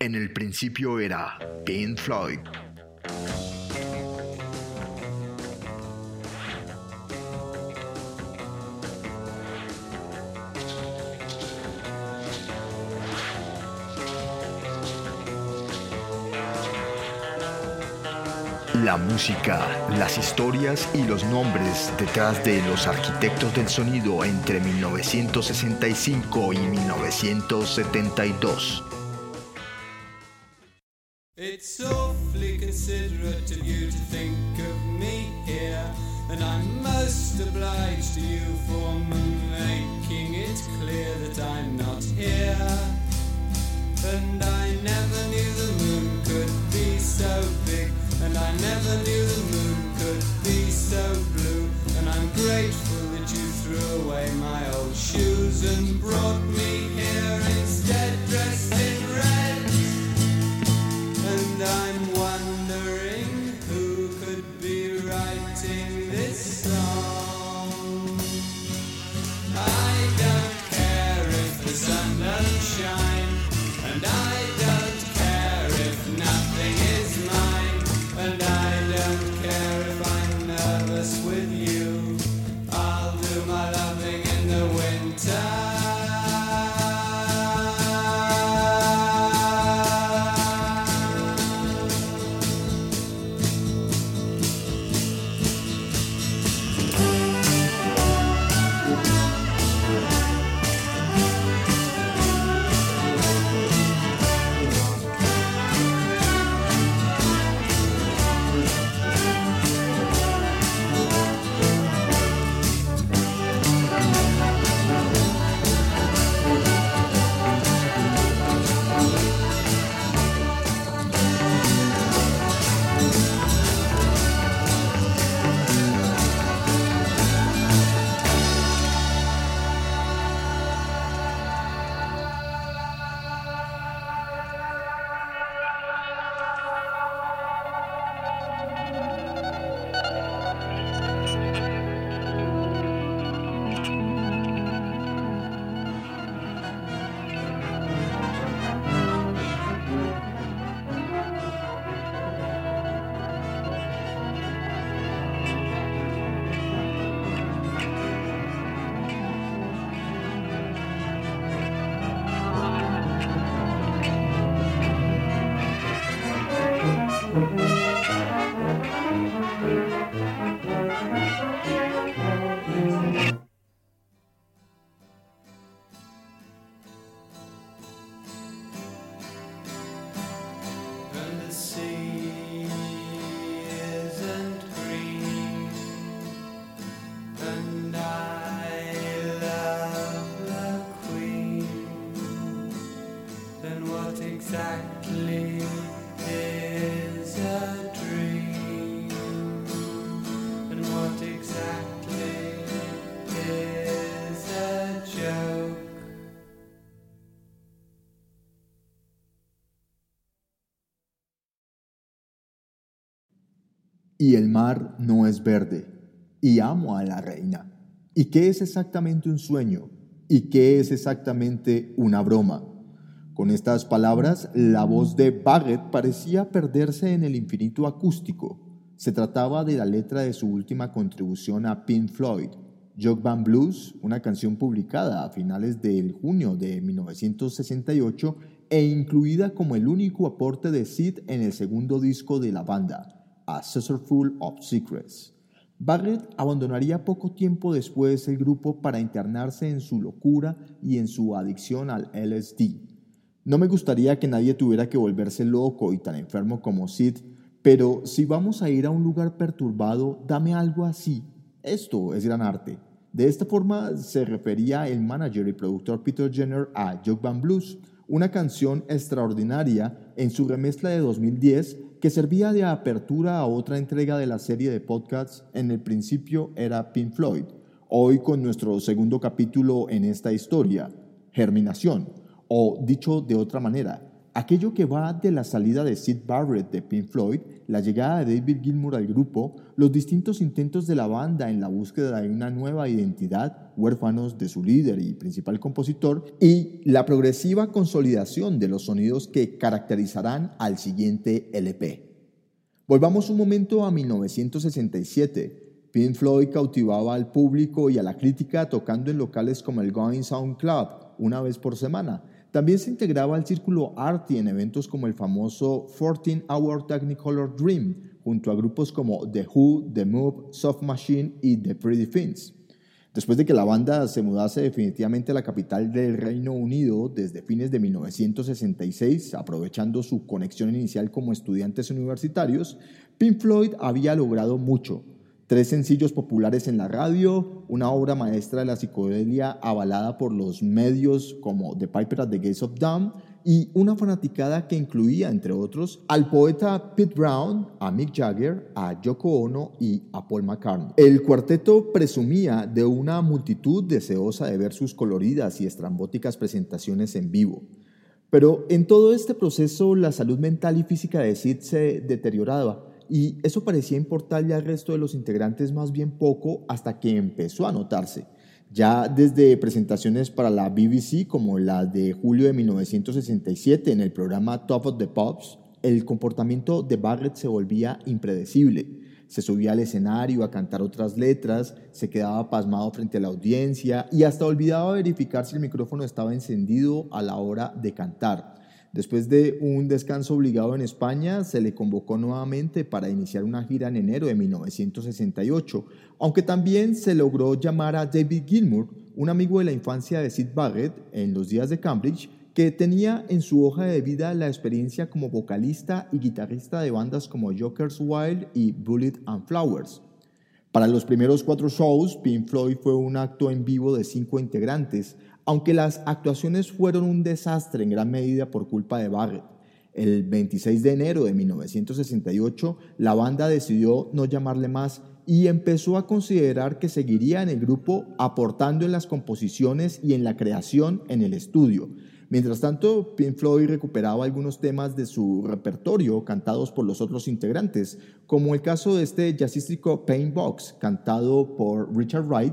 En el principio era Pink Floyd. La música, las historias y los nombres detrás de los arquitectos del sonido entre 1965 y 1972. Y el mar no es verde. Y amo a la reina. ¿Y qué es exactamente un sueño? ¿Y qué es exactamente una broma? Con estas palabras, la voz de Baggett parecía perderse en el infinito acústico. Se trataba de la letra de su última contribución a Pink Floyd, Jog Band Blues, una canción publicada a finales del junio de 1968 e incluida como el único aporte de Sid en el segundo disco de la banda, A Full of Secrets. Barrett abandonaría poco tiempo después el grupo para internarse en su locura y en su adicción al LSD. No me gustaría que nadie tuviera que volverse loco y tan enfermo como Sid, pero si vamos a ir a un lugar perturbado, dame algo así. Esto es gran arte. De esta forma se refería el manager y productor Peter Jenner a Jog Band Blues, una canción extraordinaria en su remezcla de 2010 que servía de apertura a otra entrega de la serie de podcasts en el principio era Pink Floyd, hoy con nuestro segundo capítulo en esta historia, Germinación, o dicho de otra manera, Aquello que va de la salida de Sid Barrett de Pink Floyd, la llegada de David Gilmour al grupo, los distintos intentos de la banda en la búsqueda de una nueva identidad, huérfanos de su líder y principal compositor, y la progresiva consolidación de los sonidos que caracterizarán al siguiente LP. Volvamos un momento a 1967. Pink Floyd cautivaba al público y a la crítica tocando en locales como el Going Sound Club una vez por semana también se integraba al círculo arty en eventos como el famoso 14 Hour Technicolor Dream, junto a grupos como The Who, The Move, Soft Machine y The Pretty Things. Después de que la banda se mudase definitivamente a la capital del Reino Unido desde fines de 1966, aprovechando su conexión inicial como estudiantes universitarios, Pink Floyd había logrado mucho, Tres sencillos populares en la radio, una obra maestra de la psicodelia avalada por los medios como The Piper at the Gates of Dawn y una fanaticada que incluía, entre otros, al poeta Pete Brown, a Mick Jagger, a Yoko Ono y a Paul McCartney. El cuarteto presumía de una multitud deseosa de ver sus coloridas y estrambóticas presentaciones en vivo. Pero en todo este proceso la salud mental y física de Sid se deterioraba y eso parecía importarle al resto de los integrantes más bien poco hasta que empezó a notarse. Ya desde presentaciones para la BBC como la de julio de 1967 en el programa Top of the Pops, el comportamiento de Barrett se volvía impredecible. Se subía al escenario a cantar otras letras, se quedaba pasmado frente a la audiencia y hasta olvidaba verificar si el micrófono estaba encendido a la hora de cantar. Después de un descanso obligado en España, se le convocó nuevamente para iniciar una gira en enero de 1968, aunque también se logró llamar a David Gilmour, un amigo de la infancia de Sid Barrett, en los días de Cambridge, que tenía en su hoja de vida la experiencia como vocalista y guitarrista de bandas como Joker's Wild y Bullet and Flowers. Para los primeros cuatro shows, Pink Floyd fue un acto en vivo de cinco integrantes, aunque las actuaciones fueron un desastre en gran medida por culpa de Barrett. El 26 de enero de 1968, la banda decidió no llamarle más y empezó a considerar que seguiría en el grupo aportando en las composiciones y en la creación en el estudio. Mientras tanto, Pink Floyd recuperaba algunos temas de su repertorio cantados por los otros integrantes, como el caso de este jazzístico Pain Box, cantado por Richard Wright,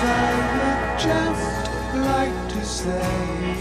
I would just like to say.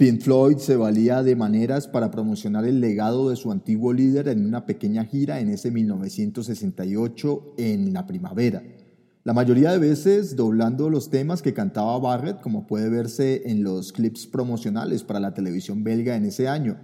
Pink Floyd se valía de maneras para promocionar el legado de su antiguo líder en una pequeña gira en ese 1968 en la primavera. La mayoría de veces doblando los temas que cantaba Barrett, como puede verse en los clips promocionales para la televisión belga en ese año.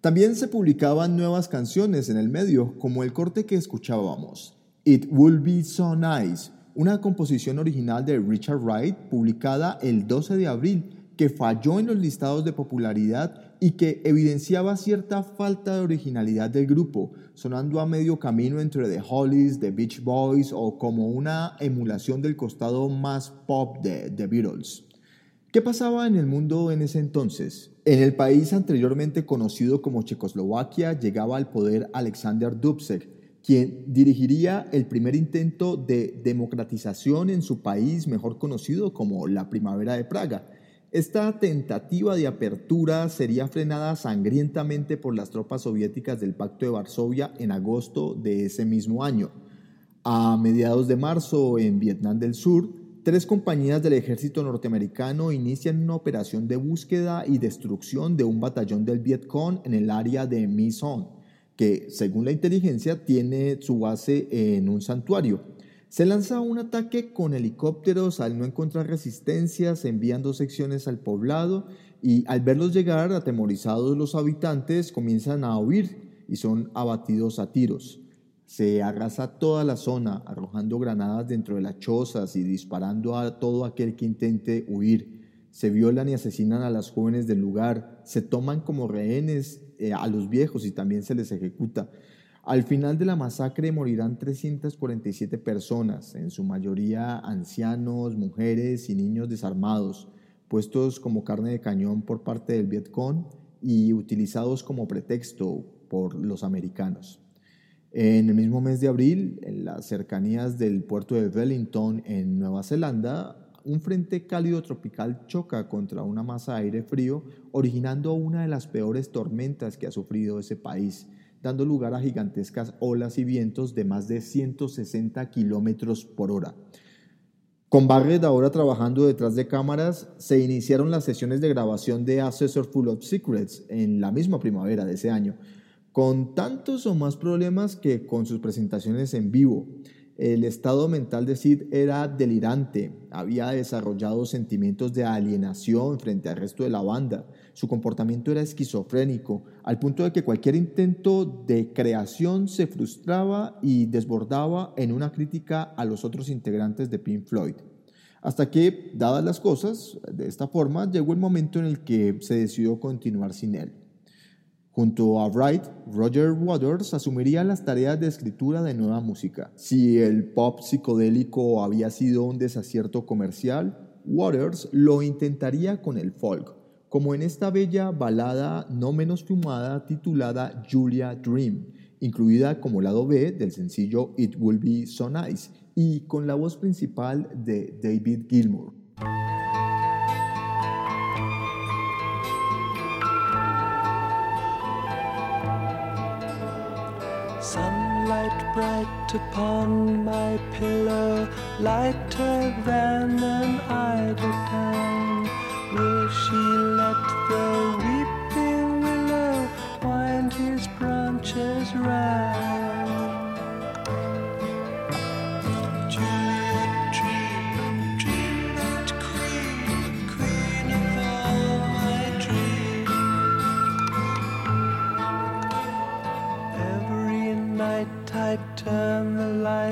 También se publicaban nuevas canciones en el medio, como el corte que escuchábamos, It Will Be So Nice, una composición original de Richard Wright publicada el 12 de abril que falló en los listados de popularidad y que evidenciaba cierta falta de originalidad del grupo, sonando a medio camino entre The Hollies, The Beach Boys o como una emulación del costado más pop de The Beatles. ¿Qué pasaba en el mundo en ese entonces? En el país anteriormente conocido como Checoslovaquia llegaba al poder Alexander Dubček, quien dirigiría el primer intento de democratización en su país, mejor conocido como la Primavera de Praga. Esta tentativa de apertura sería frenada sangrientamente por las tropas soviéticas del Pacto de Varsovia en agosto de ese mismo año. A mediados de marzo, en Vietnam del Sur, tres compañías del ejército norteamericano inician una operación de búsqueda y destrucción de un batallón del Vietcong en el área de My Son, que, según la inteligencia, tiene su base en un santuario. Se lanza un ataque con helicópteros al no encontrar resistencia, se envían dos secciones al poblado y al verlos llegar, atemorizados los habitantes comienzan a huir y son abatidos a tiros. Se arrasa toda la zona, arrojando granadas dentro de las chozas y disparando a todo aquel que intente huir. Se violan y asesinan a las jóvenes del lugar, se toman como rehenes eh, a los viejos y también se les ejecuta. Al final de la masacre morirán 347 personas, en su mayoría ancianos, mujeres y niños desarmados, puestos como carne de cañón por parte del Vietcong y utilizados como pretexto por los americanos. En el mismo mes de abril, en las cercanías del puerto de Wellington, en Nueva Zelanda, un frente cálido tropical choca contra una masa de aire frío, originando una de las peores tormentas que ha sufrido ese país, dando lugar a gigantescas olas y vientos de más de 160 kilómetros por hora. Con Barrett ahora trabajando detrás de cámaras, se iniciaron las sesiones de grabación de Assessor Full of Secrets en la misma primavera de ese año, con tantos o más problemas que con sus presentaciones en vivo. El estado mental de Sid era delirante, había desarrollado sentimientos de alienación frente al resto de la banda, su comportamiento era esquizofrénico, al punto de que cualquier intento de creación se frustraba y desbordaba en una crítica a los otros integrantes de Pink Floyd. Hasta que, dadas las cosas, de esta forma, llegó el momento en el que se decidió continuar sin él. Junto a Wright, Roger Waters asumiría las tareas de escritura de nueva música. Si el pop psicodélico había sido un desacierto comercial, Waters lo intentaría con el folk, como en esta bella balada no menos fumada titulada Julia Dream, incluida como lado B del sencillo It Will Be So Nice y con la voz principal de David Gilmour. Upon my pillow, lighter than an eider down. Will she let the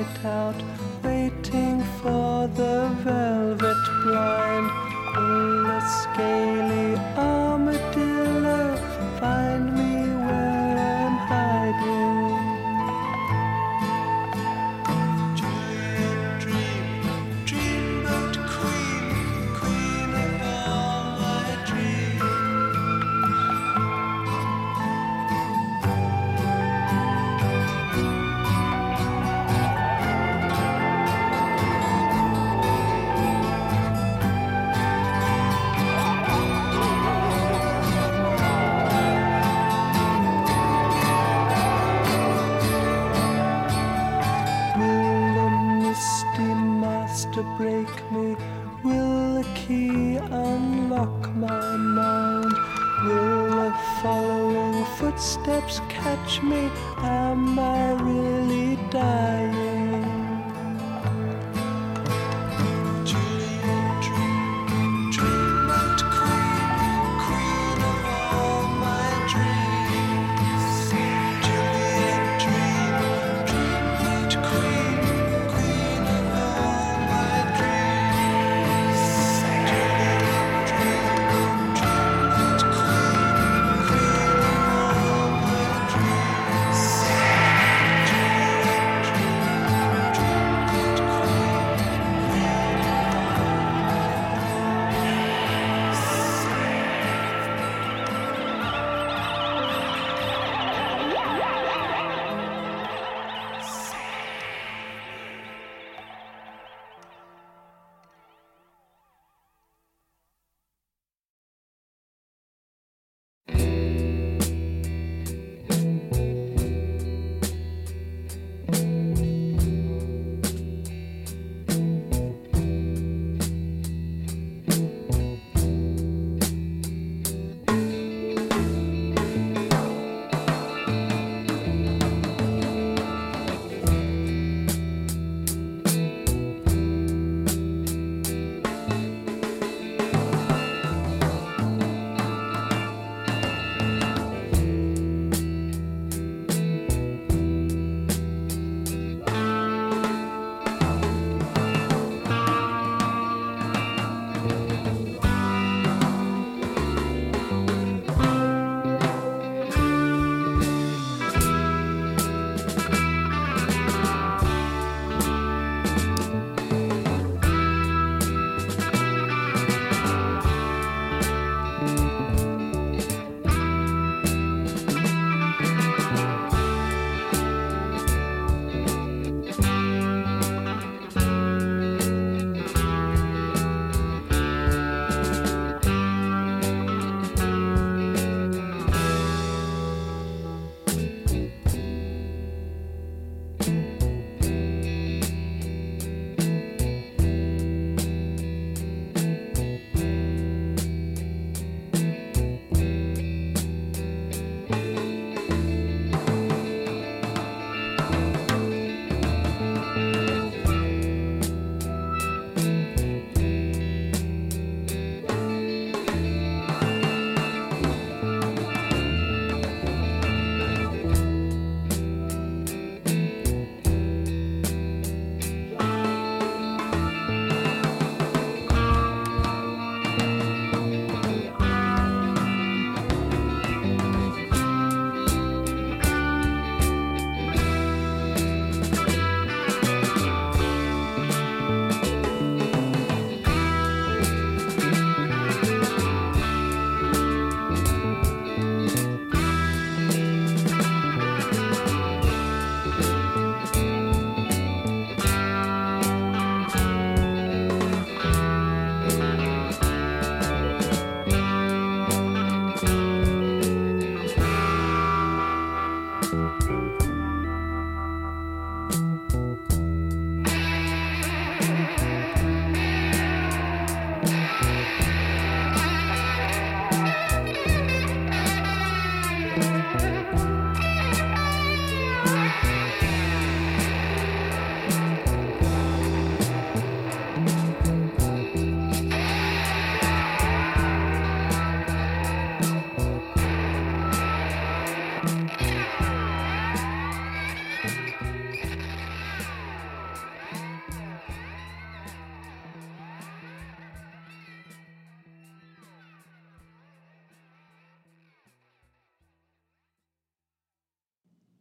the footsteps catch me? Am I really dying?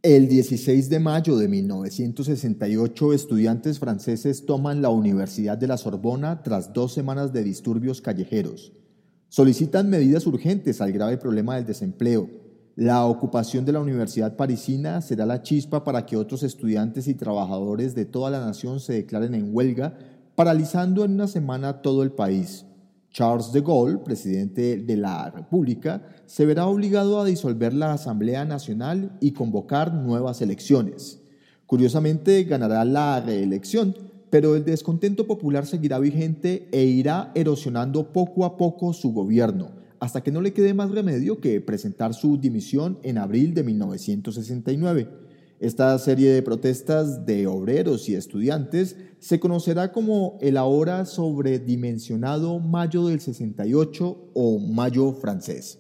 El 16 de mayo de 1968, estudiantes franceses toman la Universidad de la Sorbona tras dos semanas de disturbios callejeros. Solicitan medidas urgentes al grave problema del desempleo. La ocupación de la Universidad Parisina será la chispa para que otros estudiantes y trabajadores de toda la nación se declaren en huelga, paralizando en una semana todo el país. Charles de Gaulle, presidente de la República, se verá obligado a disolver la Asamblea Nacional y convocar nuevas elecciones. Curiosamente, ganará la reelección, pero el descontento popular seguirá vigente e irá erosionando poco a poco su gobierno, hasta que no le quede más remedio que presentar su dimisión en abril de 1969. Esta serie de protestas de obreros y estudiantes se conocerá como el ahora sobredimensionado Mayo del 68 o Mayo francés.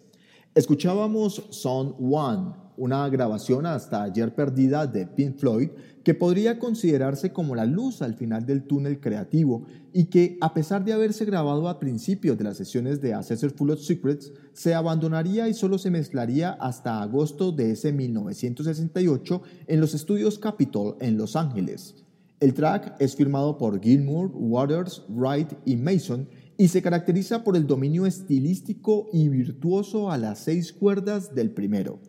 Escuchábamos Son One, una grabación hasta ayer perdida de Pink Floyd que podría considerarse como la luz al final del túnel creativo y que, a pesar de haberse grabado a principios de las sesiones de Assessor Full of Secrets, se abandonaría y solo se mezclaría hasta agosto de ese 1968 en los estudios Capitol en Los Ángeles. El track es firmado por Gilmour, Waters, Wright y Mason y se caracteriza por el dominio estilístico y virtuoso a las seis cuerdas del primero.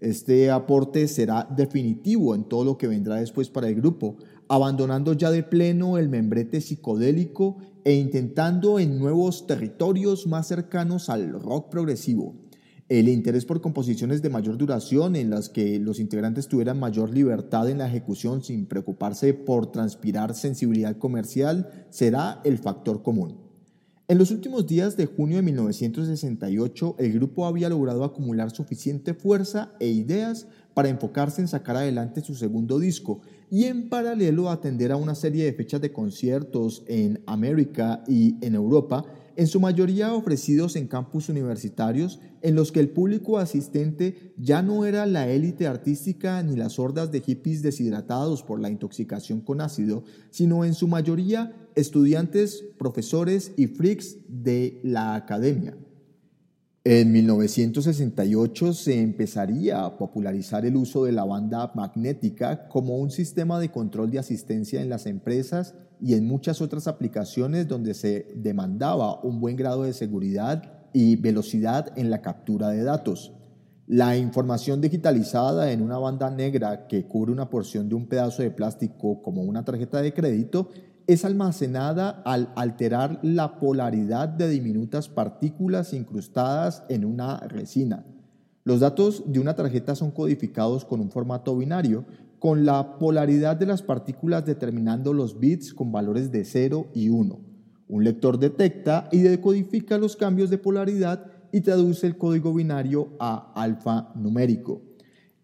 Este aporte será definitivo en todo lo que vendrá después para el grupo, abandonando ya de pleno el membrete psicodélico e intentando en nuevos territorios más cercanos al rock progresivo. El interés por composiciones de mayor duración en las que los integrantes tuvieran mayor libertad en la ejecución sin preocuparse por transpirar sensibilidad comercial será el factor común. En los últimos días de junio de 1968, el grupo había logrado acumular suficiente fuerza e ideas para enfocarse en sacar adelante su segundo disco y en paralelo atender a una serie de fechas de conciertos en América y en Europa, en su mayoría ofrecidos en campus universitarios en los que el público asistente ya no era la élite artística ni las hordas de hippies deshidratados por la intoxicación con ácido, sino en su mayoría estudiantes, profesores y freaks de la academia. En 1968 se empezaría a popularizar el uso de la banda magnética como un sistema de control de asistencia en las empresas y en muchas otras aplicaciones donde se demandaba un buen grado de seguridad y velocidad en la captura de datos. La información digitalizada en una banda negra que cubre una porción de un pedazo de plástico como una tarjeta de crédito es almacenada al alterar la polaridad de diminutas partículas incrustadas en una resina. Los datos de una tarjeta son codificados con un formato binario, con la polaridad de las partículas determinando los bits con valores de 0 y 1. Un lector detecta y decodifica los cambios de polaridad y traduce el código binario a alfanumérico.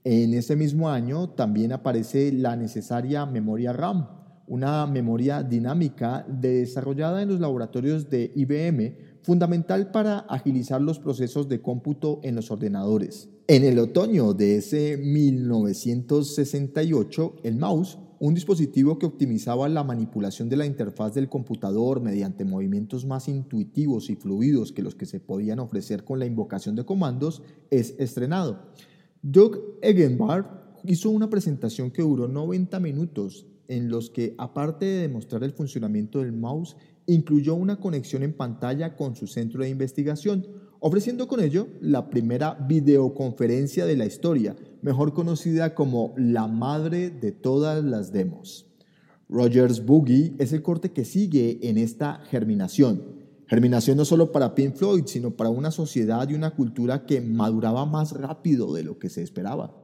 En ese mismo año también aparece la necesaria memoria RAM, una memoria dinámica desarrollada en los laboratorios de IBM, fundamental para agilizar los procesos de cómputo en los ordenadores. En el otoño de ese 1968, el mouse, un dispositivo que optimizaba la manipulación de la interfaz del computador mediante movimientos más intuitivos y fluidos que los que se podían ofrecer con la invocación de comandos, es estrenado. Doug Egenbart hizo una presentación que duró 90 minutos en los que, aparte de demostrar el funcionamiento del mouse, incluyó una conexión en pantalla con su centro de investigación, ofreciendo con ello la primera videoconferencia de la historia, mejor conocida como la madre de todas las demos. Rogers Boogie es el corte que sigue en esta germinación. Germinación no solo para Pink Floyd, sino para una sociedad y una cultura que maduraba más rápido de lo que se esperaba.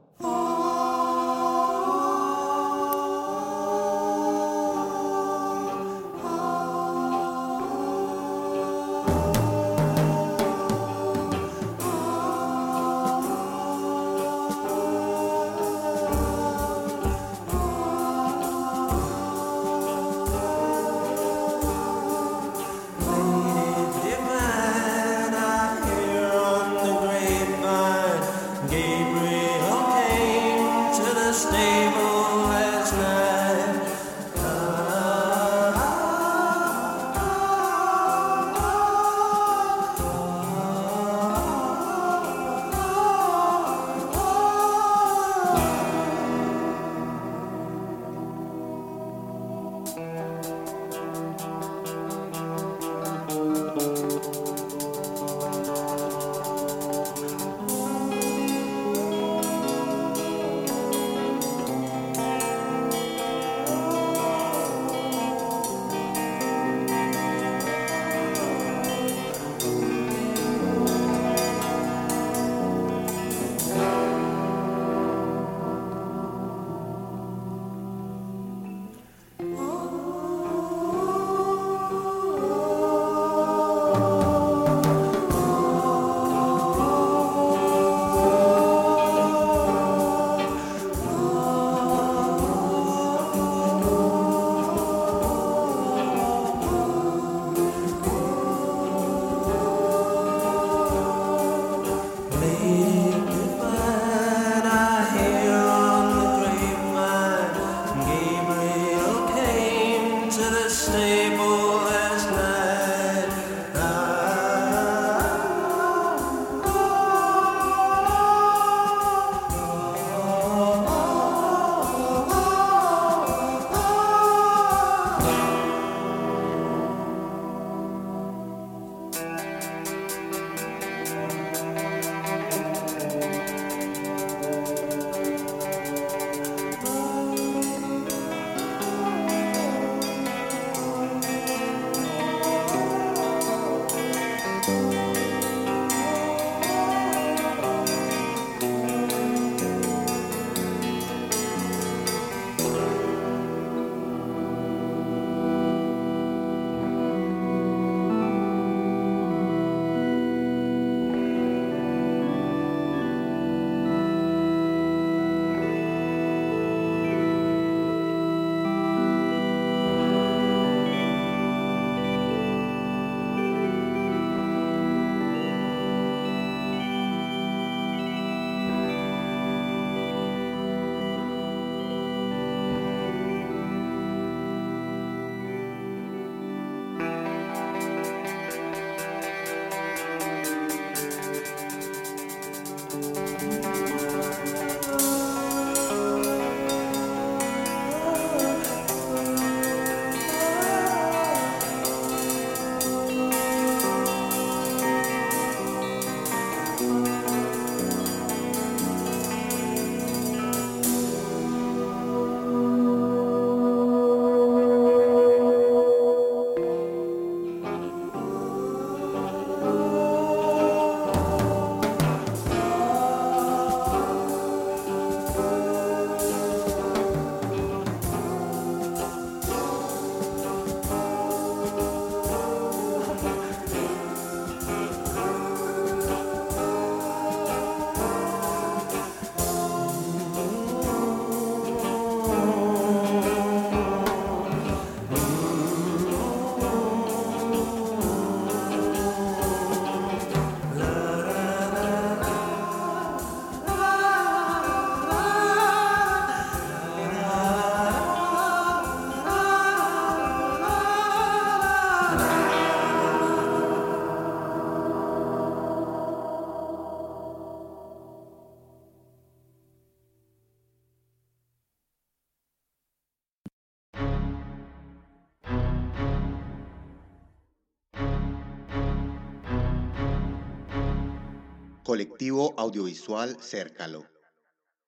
Colectivo Audiovisual Cércalo.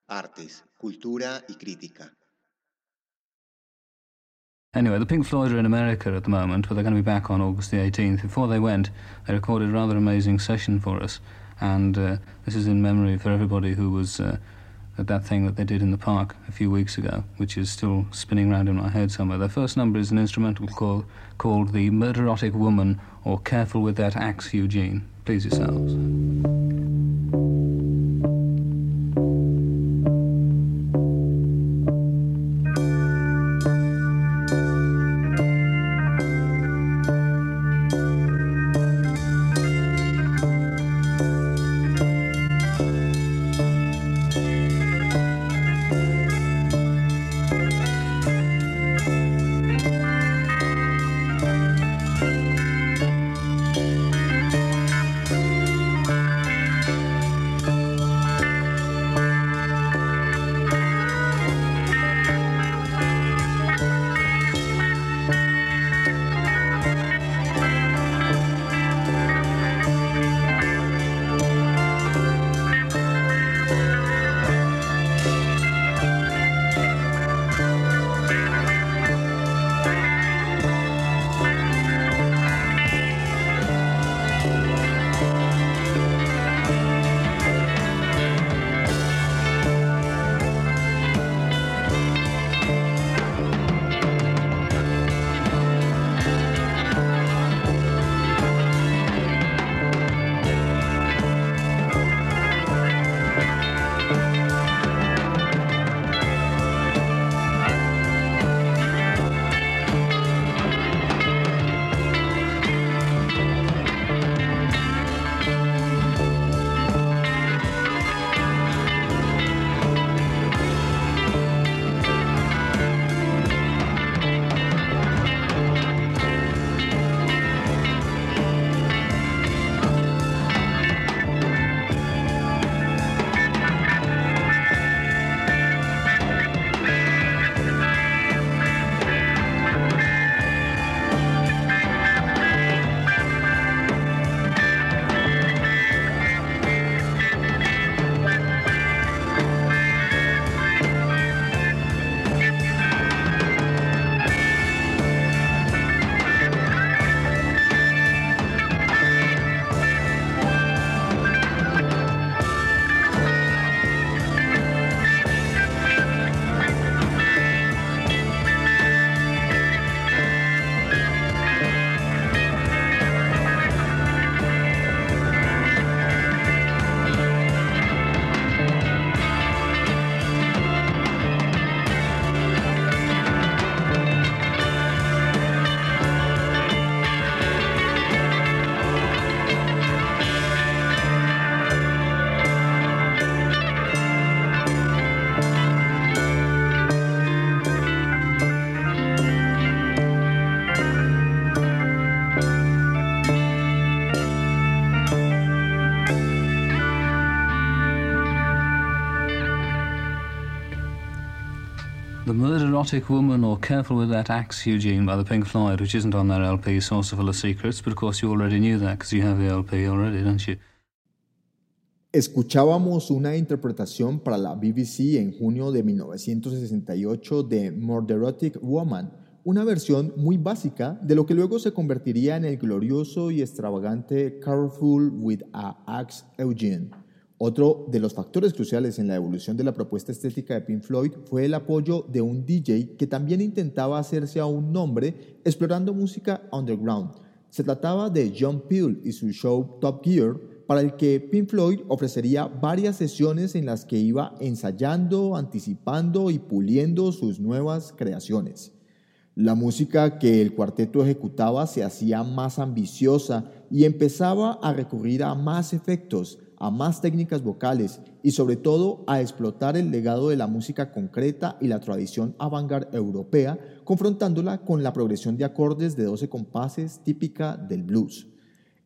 Artes, cultura y crítica. Anyway, the Pink Floyd are in America at the moment, but they're going to be back on August the 18th. Before they went, they recorded a rather amazing session for us, and uh, this is in memory for everybody who was uh, at that thing that they did in the park a few weeks ago, which is still spinning around in my head somewhere. Their first number is an instrumental call, called The Murderotic Woman, or Careful with That Axe, Eugene. Please yourselves. Escuchábamos una interpretación para la BBC en junio de 1968 de Murderotic Woman, una versión muy básica de lo que luego se convertiría en el glorioso y extravagante Careful with a Axe Eugene. Otro de los factores cruciales en la evolución de la propuesta estética de Pink Floyd fue el apoyo de un DJ que también intentaba hacerse a un nombre explorando música underground. Se trataba de John Peel y su show Top Gear, para el que Pink Floyd ofrecería varias sesiones en las que iba ensayando, anticipando y puliendo sus nuevas creaciones. La música que el cuarteto ejecutaba se hacía más ambiciosa y empezaba a recurrir a más efectos, a más técnicas vocales y sobre todo a explotar el legado de la música concreta y la tradición avant-garde europea, confrontándola con la progresión de acordes de 12 compases típica del blues.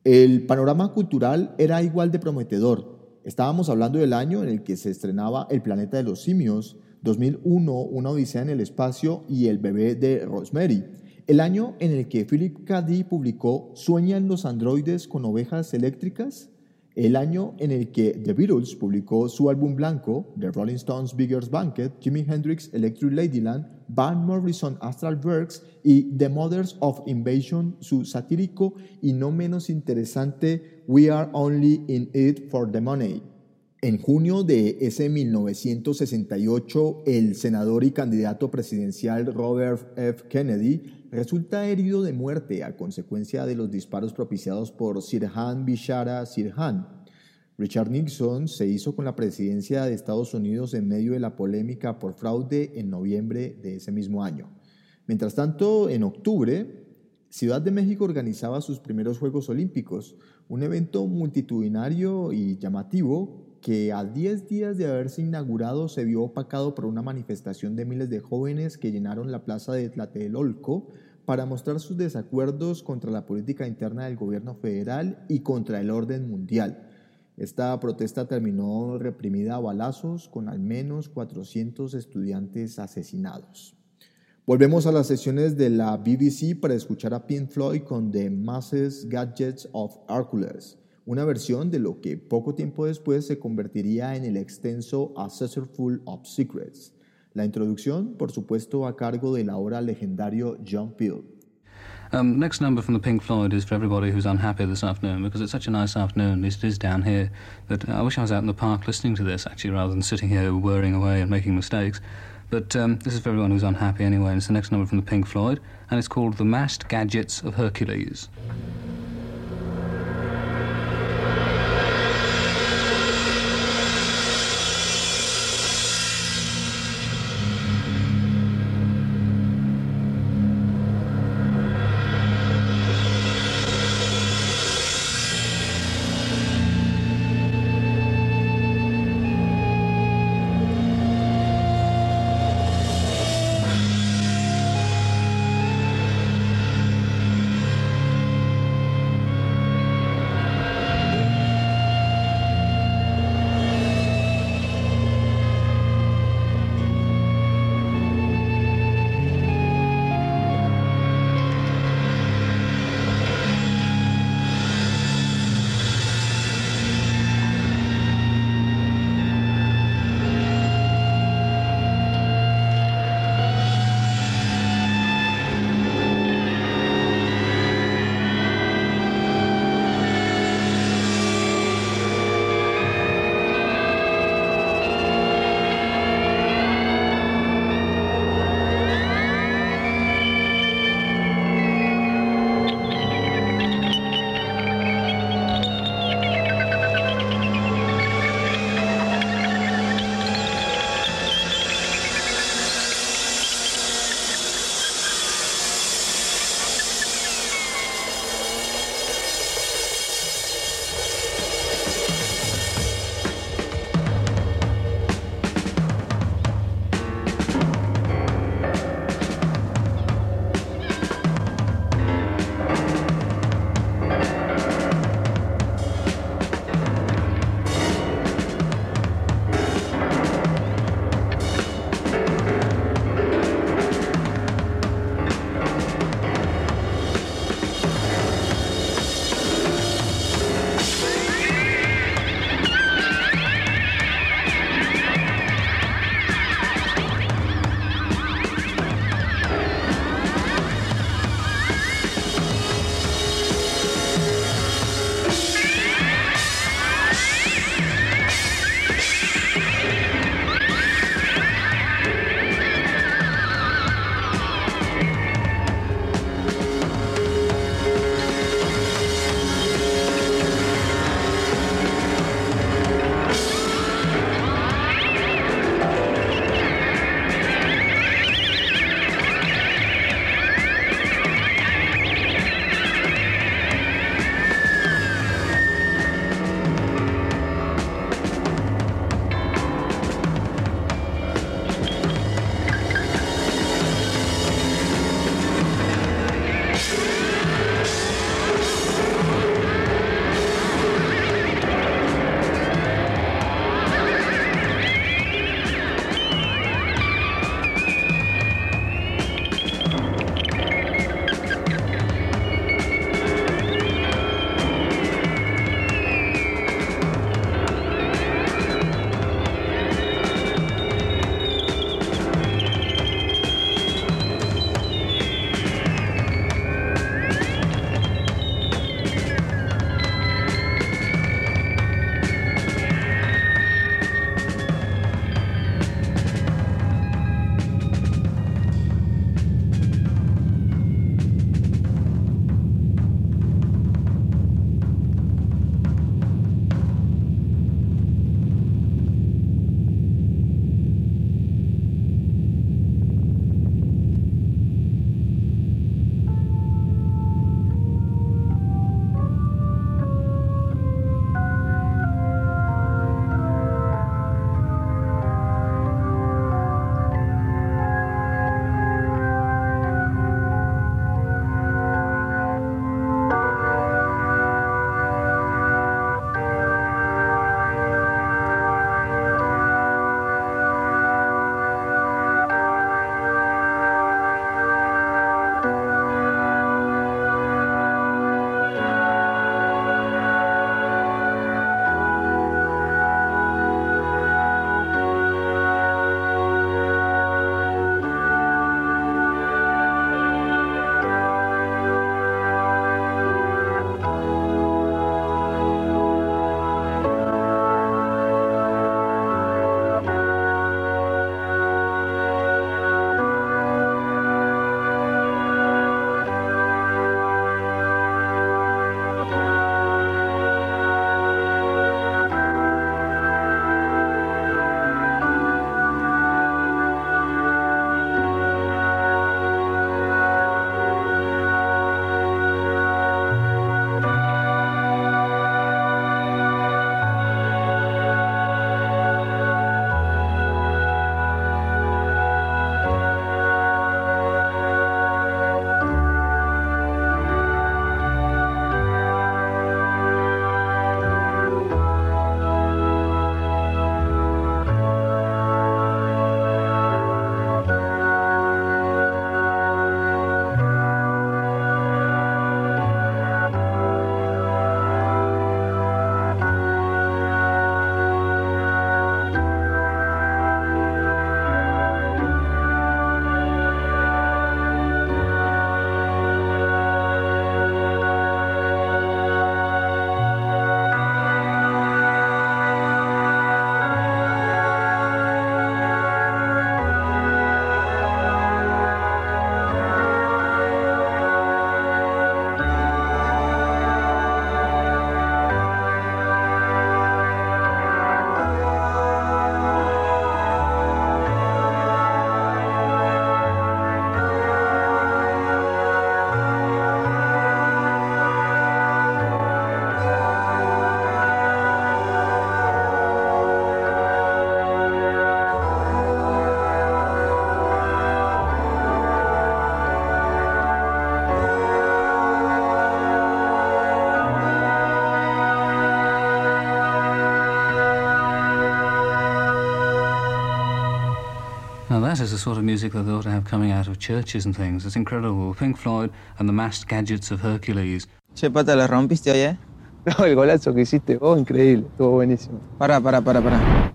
El panorama cultural era igual de prometedor. Estábamos hablando del año en el que se estrenaba El planeta de los simios, 2001, Una odisea en el espacio y El bebé de Rosemary. El año en el que Philip K. Publicó ¿Sueñan los androides con ovejas eléctricas? El año en el que The Beatles publicó su álbum blanco, The Rolling Stones Biggest Banquet, Jimi Hendrix Electric Ladyland, Van Morrison Astral Works y The Mothers of Invasion, su satírico y no menos interesante We Are Only in It for the Money. En junio de ese 1968, el senador y candidato presidencial Robert F. Kennedy resulta herido de muerte a consecuencia de los disparos propiciados por Sirhan Bishara Sirhan. Richard Nixon se hizo con la presidencia de Estados Unidos en medio de la polémica por fraude en noviembre de ese mismo año. Mientras tanto, en octubre, Ciudad de México organizaba sus primeros Juegos Olímpicos, un evento multitudinario y llamativo que a 10 días de haberse inaugurado se vio opacado por una manifestación de miles de jóvenes que llenaron la plaza de Tlatelolco para mostrar sus desacuerdos contra la política interna del gobierno federal y contra el orden mundial. Esta protesta terminó reprimida a balazos con al menos 400 estudiantes asesinados. Volvemos a las sesiones de la BBC para escuchar a Pink Floyd con The Masses Gadgets of Hercules, una versión de lo que poco tiempo después se convertiría en el extenso A Full of Secrets. La introducción, por supuesto, a cargo del ahora legendario John Peel. Um, next number from the Pink Floyd is for everybody who's unhappy this afternoon because it's such a nice afternoon. It is down here that I wish I was out in the park listening to this actually rather than sitting here whirring away and making mistakes. But um, this is for everyone who's unhappy anyway. And it's the next number from the Pink Floyd and it's called The Masked Gadgets of Hercules. Is the sort of music that they ought to have coming out of churches and things. It's incredible. Pink Floyd and the massed gadgets of Hercules. Che, pata, la rompiste hoy, ¿eh? No, el golazo que hiciste vos, increíble, estuvo buenísimo. Pará, pará, pará, pará.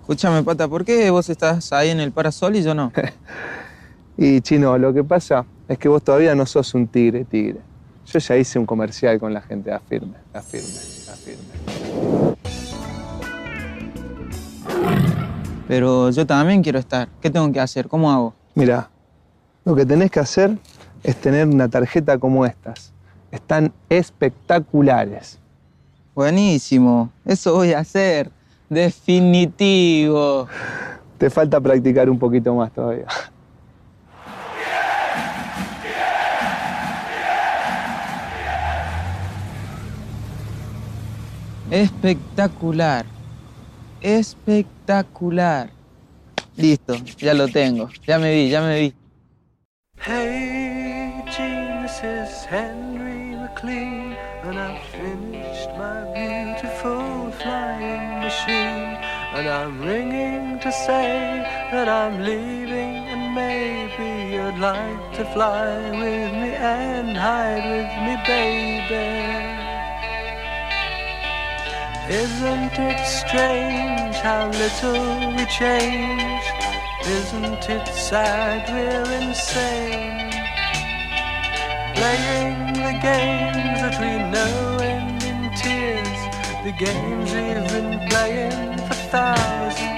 Escúchame, pata, ¿por qué vos estás ahí en el parasol y yo no? Y chino, lo que pasa es que vos todavía no sos un tigre, tigre. Yo ya hice un comercial con la gente, afirme, afirme. Pero yo también quiero estar. ¿Qué tengo que hacer? ¿Cómo hago? Mira, lo que tenés que hacer es tener una tarjeta como estas. Están espectaculares. Buenísimo. Eso voy a hacer. Definitivo. Te falta practicar un poquito más todavía. Espectacular. Espectacular. Listo, ya lo tengo. Ya me vi, ya me vi. Hey, Henry McLean, and I've finished my beautiful flying machine. And I'm ringing to say that I'm leaving, and maybe you'd like to fly with me and hide with me, baby. Isn't it strange how little we change? Isn't it sad we're insane? Playing the games that we know end in tears, the games we've been playing for thousands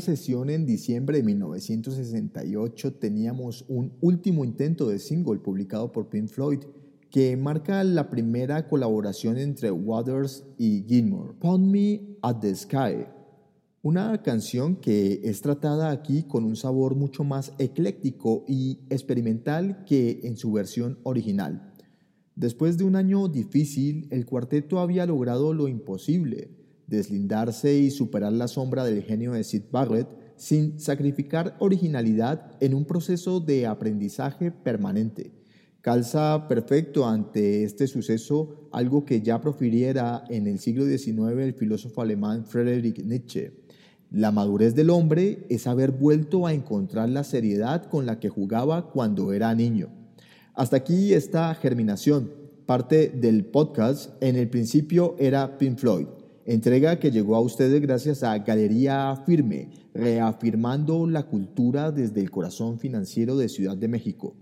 sesión en diciembre de 1968 teníamos un último intento de single publicado por Pink Floyd que marca la primera colaboración entre Waters y Gilmour, Pond Me at the Sky, una canción que es tratada aquí con un sabor mucho más ecléctico y experimental que en su versión original. Después de un año difícil, el cuarteto había logrado lo imposible, deslindarse y superar la sombra del genio de Sid Barrett sin sacrificar originalidad en un proceso de aprendizaje permanente. Calza perfecto ante este suceso algo que ya profiriera en el siglo XIX el filósofo alemán Friedrich Nietzsche. La madurez del hombre es haber vuelto a encontrar la seriedad con la que jugaba cuando era niño. Hasta aquí esta germinación, parte del podcast En el principio era Pink Floyd, entrega que llegó a ustedes gracias a Galería Firme, reafirmando la cultura desde el corazón financiero de Ciudad de México.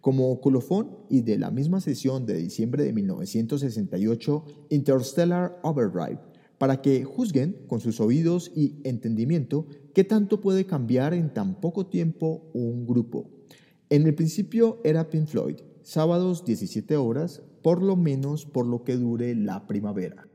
Como colofón y de la misma sesión de diciembre de 1968, Interstellar Overdrive, para que juzguen con sus oídos y entendimiento qué tanto puede cambiar en tan poco tiempo un grupo. En el principio era Pink Floyd, sábados 17 horas, por lo menos por lo que dure la primavera.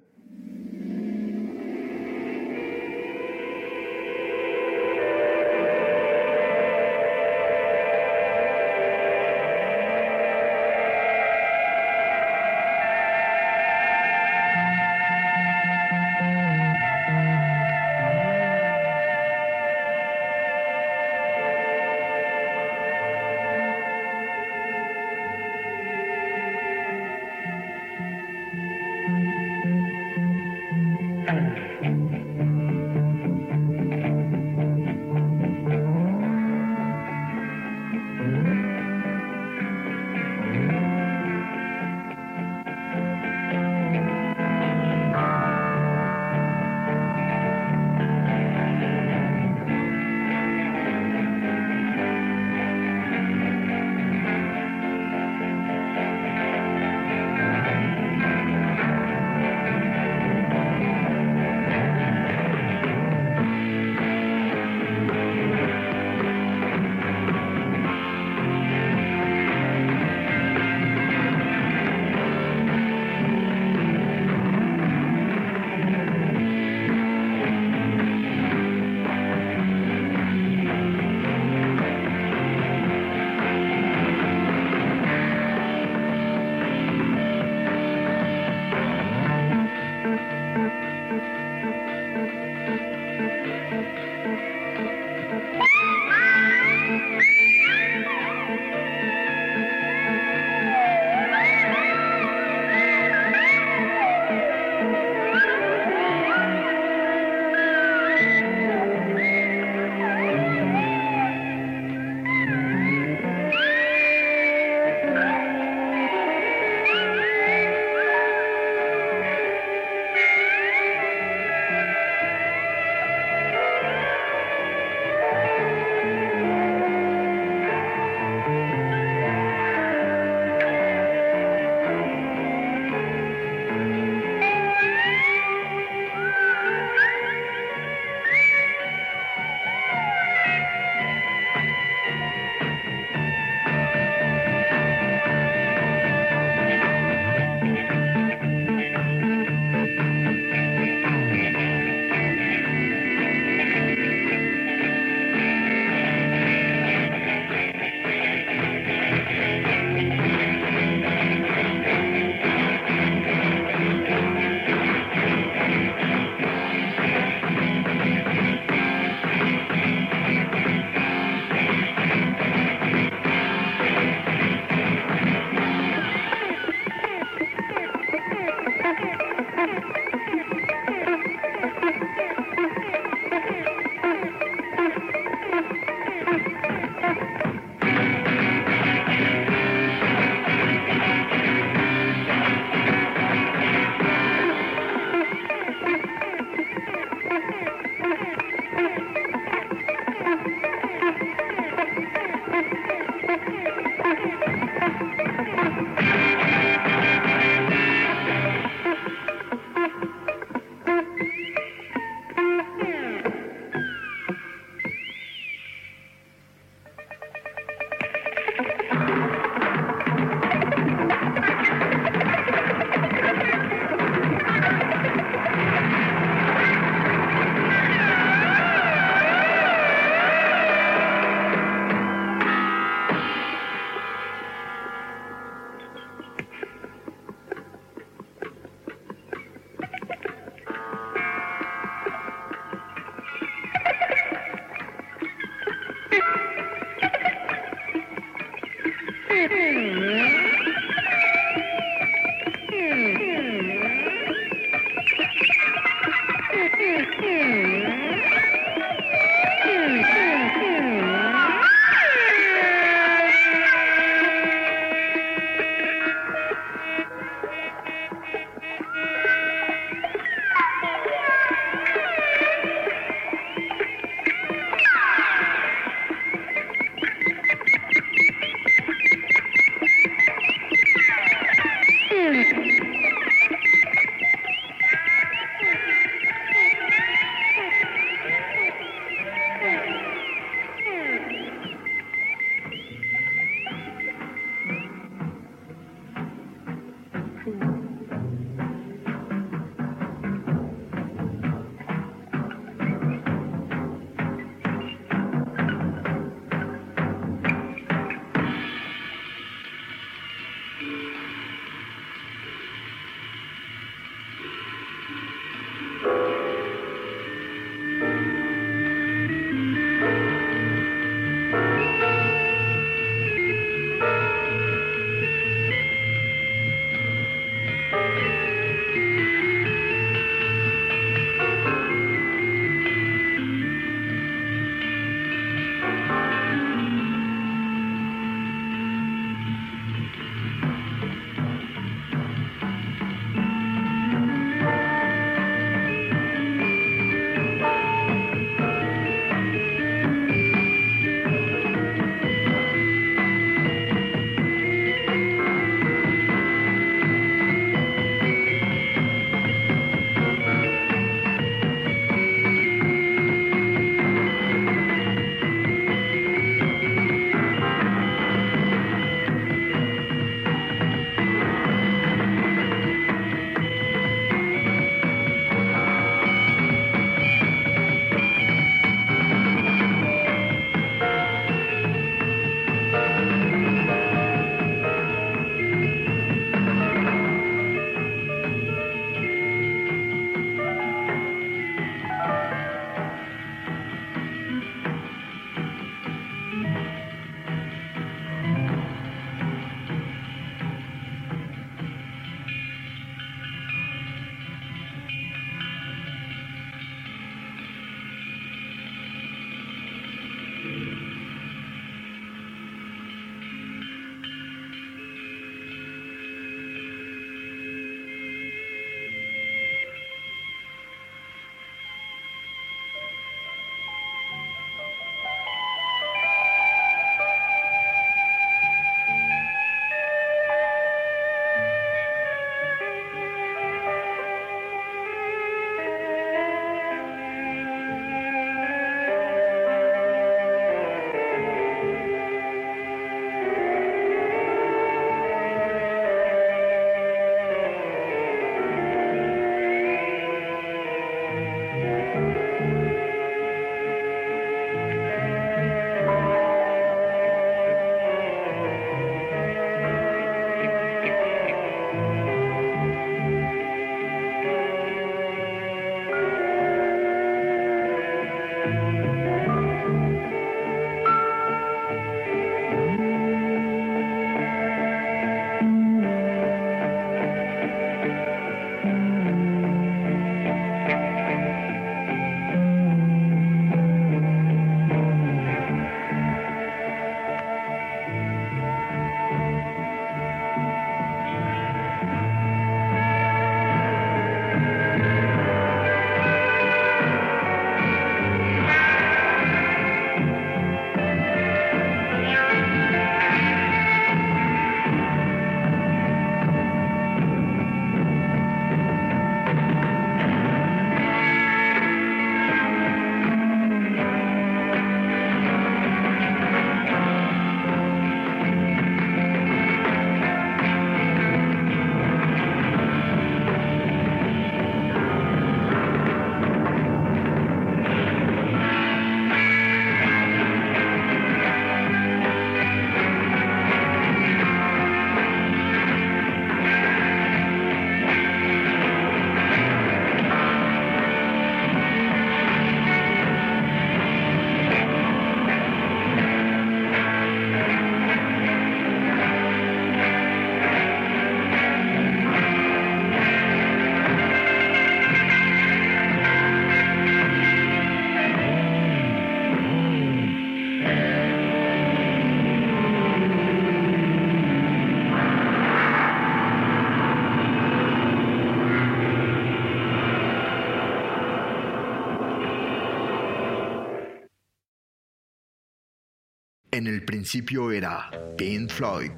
En el principio era Pink Floyd.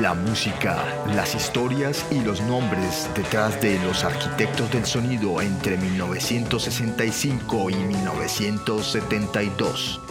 La música, las historias y los nombres detrás de los arquitectos del sonido entre 1965 y 1972.